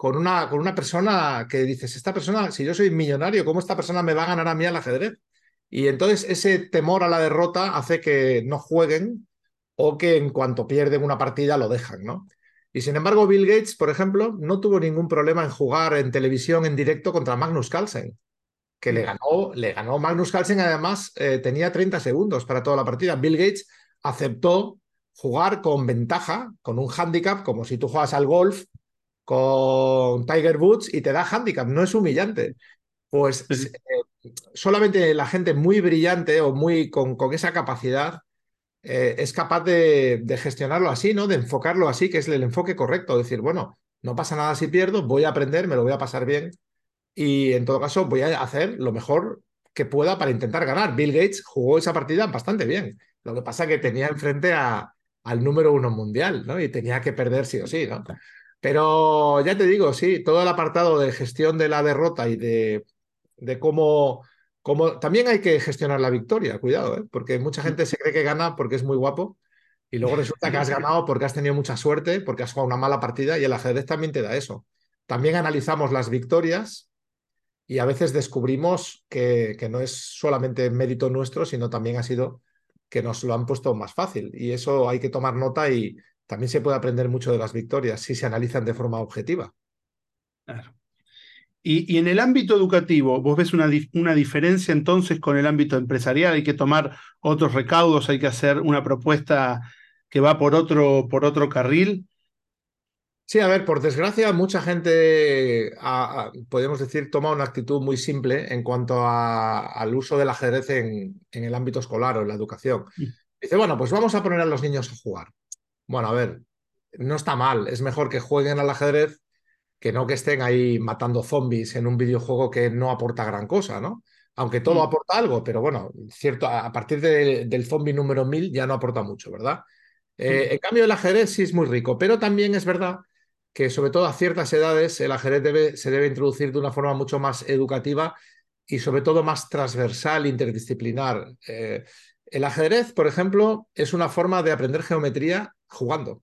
con una, con una persona que dices, esta persona, si yo soy millonario, ¿cómo esta persona me va a ganar a mí al ajedrez? Y entonces ese temor a la derrota hace que no jueguen o que en cuanto pierden una partida lo dejan, ¿no? Y sin embargo, Bill Gates, por ejemplo, no tuvo ningún problema en jugar en televisión en directo contra Magnus Carlsen, que le ganó, le ganó Magnus Carlsen, además eh, tenía 30 segundos para toda la partida. Bill Gates aceptó jugar con ventaja, con un handicap, como si tú juegas al golf con Tiger Woods y te da handicap, no es humillante. Pues eh, solamente la gente muy brillante o muy con, con esa capacidad eh, es capaz de, gestionarlo así, ¿no? De enfocarlo así, que es el enfoque correcto. Decir, bueno, no pasa nada si pierdo, voy a aprender, me lo voy a pasar bien y en todo caso voy a hacer lo mejor que pueda para intentar ganar. Bill Gates jugó esa partida bastante bien. Lo que pasa es que tenía enfrente a, al número uno mundial, ¿no? Y tenía que perder sí o sí, ¿no? Pero ya te digo, sí, todo el apartado de gestión de la derrota y de, de cómo, cómo, También hay que gestionar la victoria, cuidado, ¿eh? porque mucha gente se cree que gana porque es muy guapo y luego resulta que has ganado porque has tenido mucha suerte, porque has jugado una mala partida y el ajedrez también te da eso. También analizamos las victorias y a veces descubrimos que, que, no es solamente mérito nuestro, sino también ha sido que nos lo han puesto más fácil. Y eso hay que tomar nota y también se puede aprender mucho de las victorias si se analizan de forma objetiva. Claro. Y, y, en el ámbito educativo, ¿vos ves una, una, diferencia entonces con el ámbito empresarial? ¿Hay que tomar otros recaudos? ¿Hay que hacer una propuesta que va por otro, por otro carril? Sí, a ver, por desgracia, mucha gente, a, a, podemos decir, toma una actitud muy simple en cuanto a, al uso del ajedrez en, en, el ámbito escolar o en la educación. Dice, bueno, pues vamos a poner a los niños a jugar. Bueno, a ver, no está mal, es mejor que jueguen al ajedrez que no que estén ahí matando zombies en un videojuego que no aporta gran cosa, ¿no? Aunque todo mm. aporta algo, pero bueno, cierto, a partir de, del zombie número 1000 ya no aporta mucho, ¿verdad? Eh, mm. En cambio, el ajedrez sí es muy rico, pero también es verdad que sobre todo a ciertas edades el ajedrez debe, se debe introducir de una forma mucho más educativa y sobre todo más transversal, interdisciplinar. Eh, el ajedrez, por ejemplo, es una forma de aprender geometría jugando.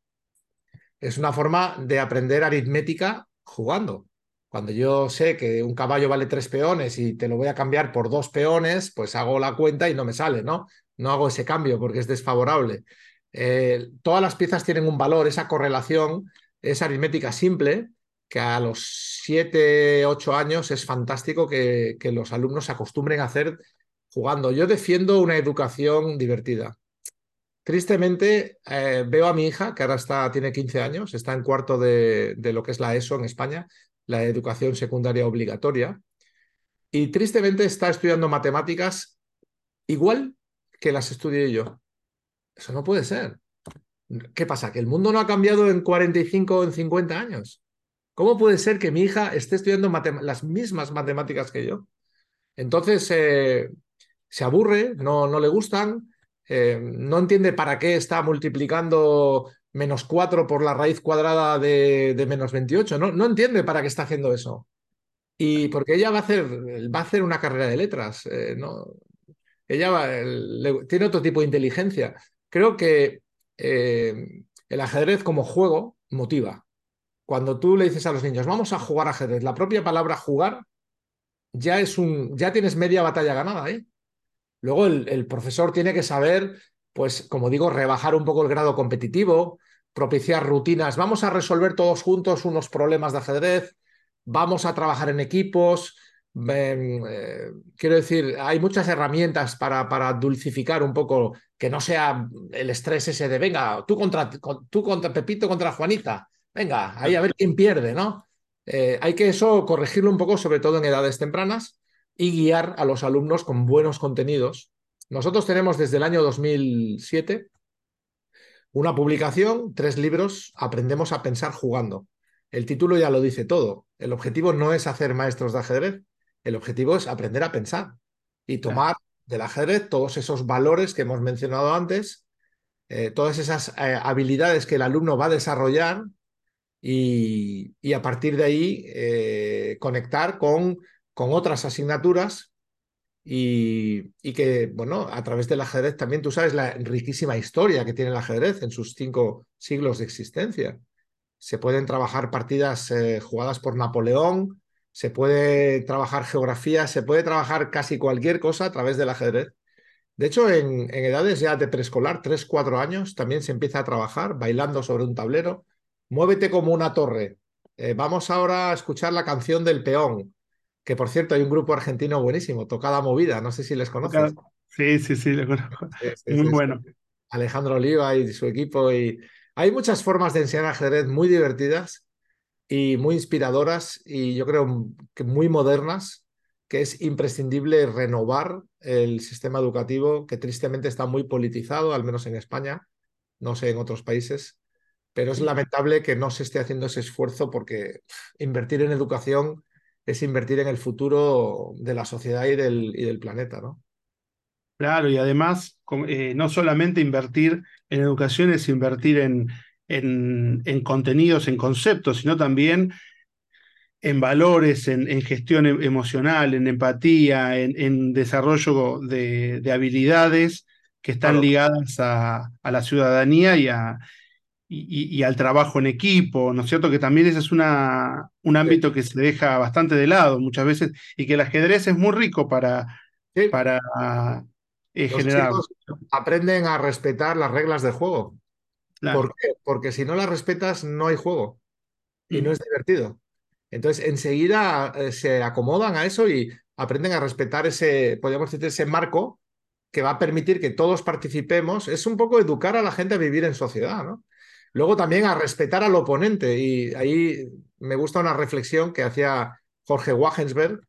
Es una forma de aprender aritmética jugando. Cuando yo sé que un caballo vale tres peones y te lo voy a cambiar por dos peones, pues hago la cuenta y no me sale, ¿no? No hago ese cambio porque es desfavorable. Eh, todas las piezas tienen un valor, esa correlación es aritmética simple, que a los siete, ocho años es fantástico que, que los alumnos se acostumbren a hacer jugando. Yo defiendo una educación divertida. Tristemente, eh, veo a mi hija, que ahora está, tiene 15 años, está en cuarto de, de, lo que es la ESO en España, la educación secundaria obligatoria, y tristemente está estudiando matemáticas igual que las estudié yo. Eso no puede ser. ¿Qué pasa? ¿Que el mundo no ha cambiado en 45 o en 50 años? ¿Cómo puede ser que mi hija esté estudiando las mismas matemáticas que yo? Entonces, eh, se aburre, no, no le gustan, eh, no entiende para qué está multiplicando menos 4 por la raíz cuadrada de, menos 28. No, no entiende para qué está haciendo eso. Y porque ella va a hacer, va a hacer una carrera de letras. Eh, no, ella tiene otro tipo de inteligencia. Creo que eh, el ajedrez como juego motiva. Cuando tú le dices a los niños, vamos a jugar ajedrez, la propia palabra jugar ya es un, ya tienes media batalla ganada, ¿eh? Luego el, profesor tiene que saber, pues, como digo, rebajar un poco el grado competitivo, propiciar rutinas. Vamos a resolver todos juntos unos problemas de ajedrez, vamos a trabajar en equipos. Eh, quiero decir, hay muchas herramientas para, para, dulcificar un poco, que no sea el estrés ese de, venga, tú contra, tú contra Pepito contra Juanita, venga, ahí a ver quién pierde, ¿no? Eh, hay que eso corregirlo un poco, sobre todo en edades tempranas y guiar a los alumnos con buenos contenidos. Nosotros tenemos desde el año 2007 una publicación, tres libros, Aprendemos a pensar jugando. El título ya lo dice todo. El objetivo no es hacer maestros de ajedrez, el objetivo es aprender a pensar y tomar del ajedrez todos esos valores que hemos mencionado antes, eh, todas esas eh, habilidades que el alumno va a desarrollar y, y a partir de ahí eh, conectar con con otras asignaturas y, y, que, bueno, a través del ajedrez también tú sabes la riquísima historia que tiene el ajedrez en sus cinco siglos de existencia. Se pueden trabajar partidas eh, jugadas por Napoleón, se puede trabajar geografía, se puede trabajar casi cualquier cosa a través del ajedrez. De hecho, en, edades ya de preescolar, 3, 4 años, también se empieza a trabajar bailando sobre un tablero. Muévete como una torre. Eh, vamos ahora a escuchar la canción del peón que por cierto hay un grupo argentino buenísimo, Tocada Movida, no sé si les conoces. Sí, sí, sí, lo conozco. Sí, sí, muy sí, bueno. Alejandro Oliva y su equipo. Y hay muchas formas de enseñar ajedrez muy divertidas y muy inspiradoras y yo creo que muy modernas, que es imprescindible renovar el sistema educativo que tristemente está muy politizado, al menos en España, no sé en otros países, pero es lamentable que no se esté haciendo ese esfuerzo porque invertir en educación es invertir en el futuro de la sociedad y del, y del planeta, ¿no? Claro, y además, eh, no solamente invertir en educación es invertir en, en, en contenidos, en conceptos, sino también en valores, en, en gestión e, emocional, en empatía, en, en desarrollo de, de, habilidades que están claro. ligadas a, a, la ciudadanía y a, y, al trabajo en equipo, ¿no es cierto? Que también ese es una, un ámbito que se deja bastante de lado muchas veces y que el ajedrez es muy rico para, para eh, generar. aprenden a respetar las reglas del juego. ¿Por qué? Porque si no las respetas, no hay juego y no mm. es divertido. Entonces, enseguida eh, se acomodan a eso y aprenden a respetar ese, podríamos decir, ese marco que va a permitir que todos participemos. Es un poco educar a la gente a vivir en sociedad, ¿no? Luego también a respetar al oponente. Y ahí me gusta una reflexión que hacía Jorge Wagensberg,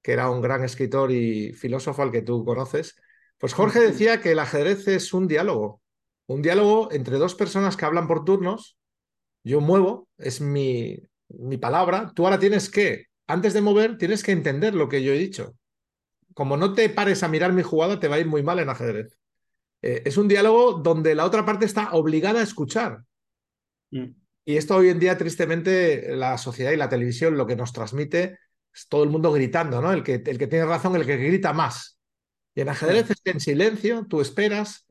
que era un gran escritor y filósofo al que tú conoces. Pues Jorge decía que el ajedrez es un diálogo, un diálogo entre dos personas que hablan por turnos. Yo muevo, es mi, mi palabra. Tú ahora tienes que, antes de mover, tienes que entender lo que yo he dicho. Como no te pares a mirar mi jugada, te va a ir muy mal en ajedrez. Eh, es un diálogo donde la otra parte está obligada a escuchar. Mm. Y esto hoy en día, tristemente, la sociedad y la televisión lo que nos transmite es todo el mundo gritando, ¿no? El que, el que tiene razón, el que grita más. Y en ajedrez es en silencio, tú esperas,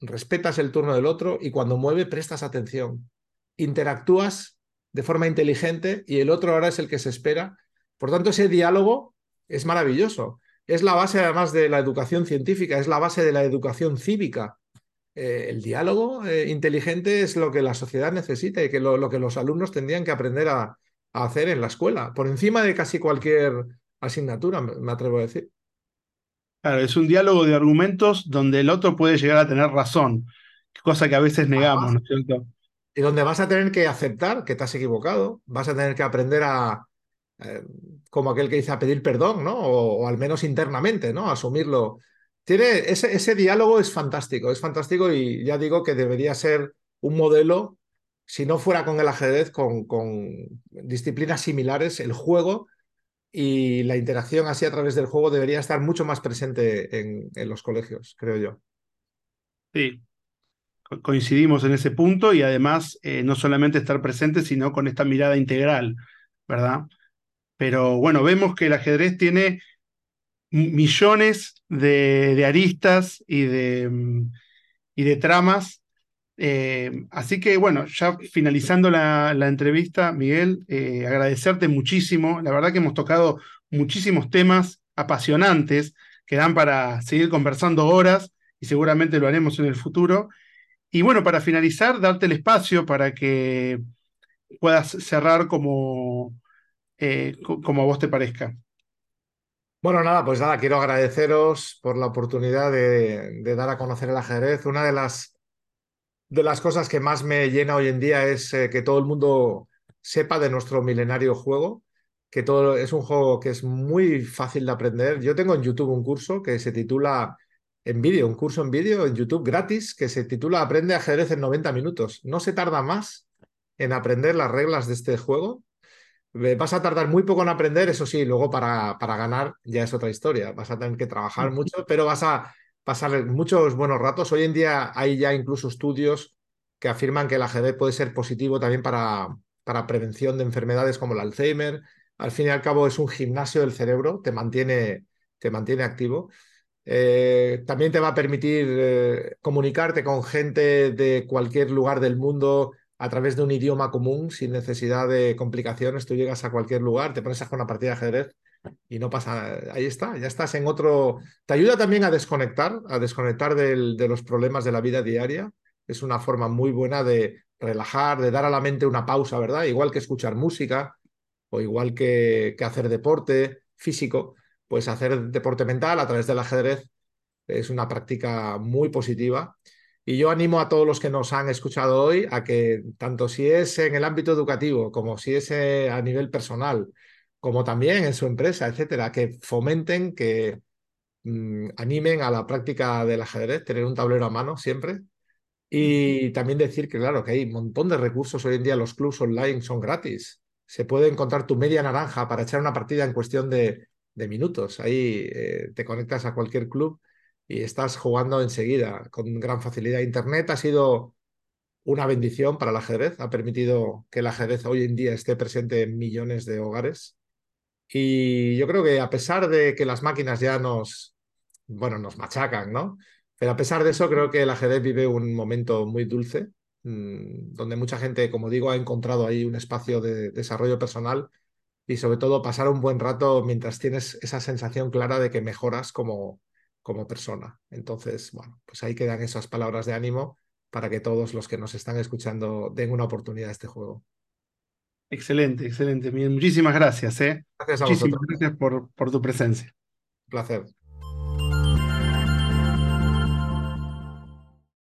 respetas el turno del otro y cuando mueve prestas atención. Interactúas de forma inteligente y el otro ahora es el que se espera. Por tanto, ese diálogo es maravilloso. Es la base además de la educación científica, es la base de la educación cívica. Eh, el diálogo eh, inteligente es lo que la sociedad necesita y que lo, que los alumnos tendrían que aprender a, hacer en la escuela, por encima de casi cualquier asignatura, me atrevo a decir. Claro, es un diálogo de argumentos donde el otro puede llegar a tener razón, cosa que a veces negamos, ¿no es cierto? Y donde vas a tener que aceptar que te has equivocado, vas a tener que aprender a, eh, como aquel que dice, a pedir perdón, ¿no? O, al menos internamente, ¿no? asumirlo tiene, ese, ese diálogo es fantástico, es fantástico y ya digo que debería ser un modelo, si no fuera con el ajedrez, con, con disciplinas similares, el juego y la interacción así a través del juego debería estar mucho más presente en, en, los colegios, creo yo. Sí, coincidimos en ese punto y además eh, no solamente estar presente, sino con esta mirada integral, ¿verdad? Pero bueno, vemos que el ajedrez tiene millones de, aristas y de, mm, y de tramas. Eh, así que bueno, ya finalizando la, entrevista, Miguel, eh, agradecerte muchísimo. La verdad que hemos tocado muchísimos temas apasionantes que dan para seguir conversando horas y seguramente lo haremos en el futuro. Y bueno, para finalizar, darte el espacio para que puedas cerrar como, eh, como a vos te parezca. Bueno, nada, pues nada, quiero agradeceros por la oportunidad de, dar a conocer el ajedrez. Una de las, de las cosas que más me llena hoy en día es eh, que todo el mundo sepa de nuestro milenario juego, que todo es un juego que es muy fácil de aprender. Yo tengo en YouTube un curso que se titula en vídeo, un curso en vídeo en YouTube gratis que se titula Aprende ajedrez en 90 minutos. No se tarda más en aprender las reglas de este juego Vas a tardar muy poco en aprender, eso sí, luego para, para ganar ya es otra historia. Vas a tener que trabajar mucho, pero vas a pasar muchos buenos ratos. Hoy en día hay ya incluso estudios que afirman que el ajedrez puede ser positivo también para, para prevención de enfermedades como el Alzheimer. Al fin y al cabo es un gimnasio del cerebro, te mantiene, te mantiene activo. Eh, también te va a permitir eh, comunicarte con gente de cualquier lugar del mundo a través de un idioma común, sin necesidad de complicaciones, tú llegas a cualquier lugar, te pones a jugar una partida de ajedrez y no pasa, ahí está, ya estás en otro... Te ayuda también a desconectar, a desconectar de los problemas de la vida diaria. Es una forma muy buena de relajar, de dar a la mente una pausa, ¿verdad? Igual que escuchar música o igual que, que hacer deporte físico, pues hacer deporte mental a través del ajedrez es una práctica muy positiva y yo animo a todos los que nos han escuchado hoy a que, tanto si es en el ámbito educativo, como si es eh, a nivel personal, como también en su empresa, etcétera, que fomenten, que mm, animen a la práctica del ajedrez, tener un tablero a mano siempre. Y también decir que, claro, que hay un montón de recursos hoy en día, los clubs online son gratis. Se puede encontrar tu media naranja para echar una partida en cuestión de, minutos. Ahí eh, te conectas a cualquier club y estás jugando enseguida con gran facilidad. Internet ha sido una bendición para el ajedrez, ha permitido que el ajedrez hoy en día esté presente en millones de hogares. Y yo creo que a pesar de que las máquinas ya nos, bueno, nos machacan, ¿no? Pero a pesar de eso, creo que el ajedrez vive un momento muy dulce mm, donde mucha gente, como digo, ha encontrado ahí un espacio de desarrollo personal y sobre todo pasar un buen rato mientras tienes esa sensación clara de que mejoras como, como persona. Entonces, bueno, pues ahí quedan esas palabras de ánimo para que todos los que nos están escuchando den una oportunidad a este juego. Excelente, excelente. Muchísimas gracias. ¿eh? Gracias a Muchísimas gracias por, por tu presencia. Un placer.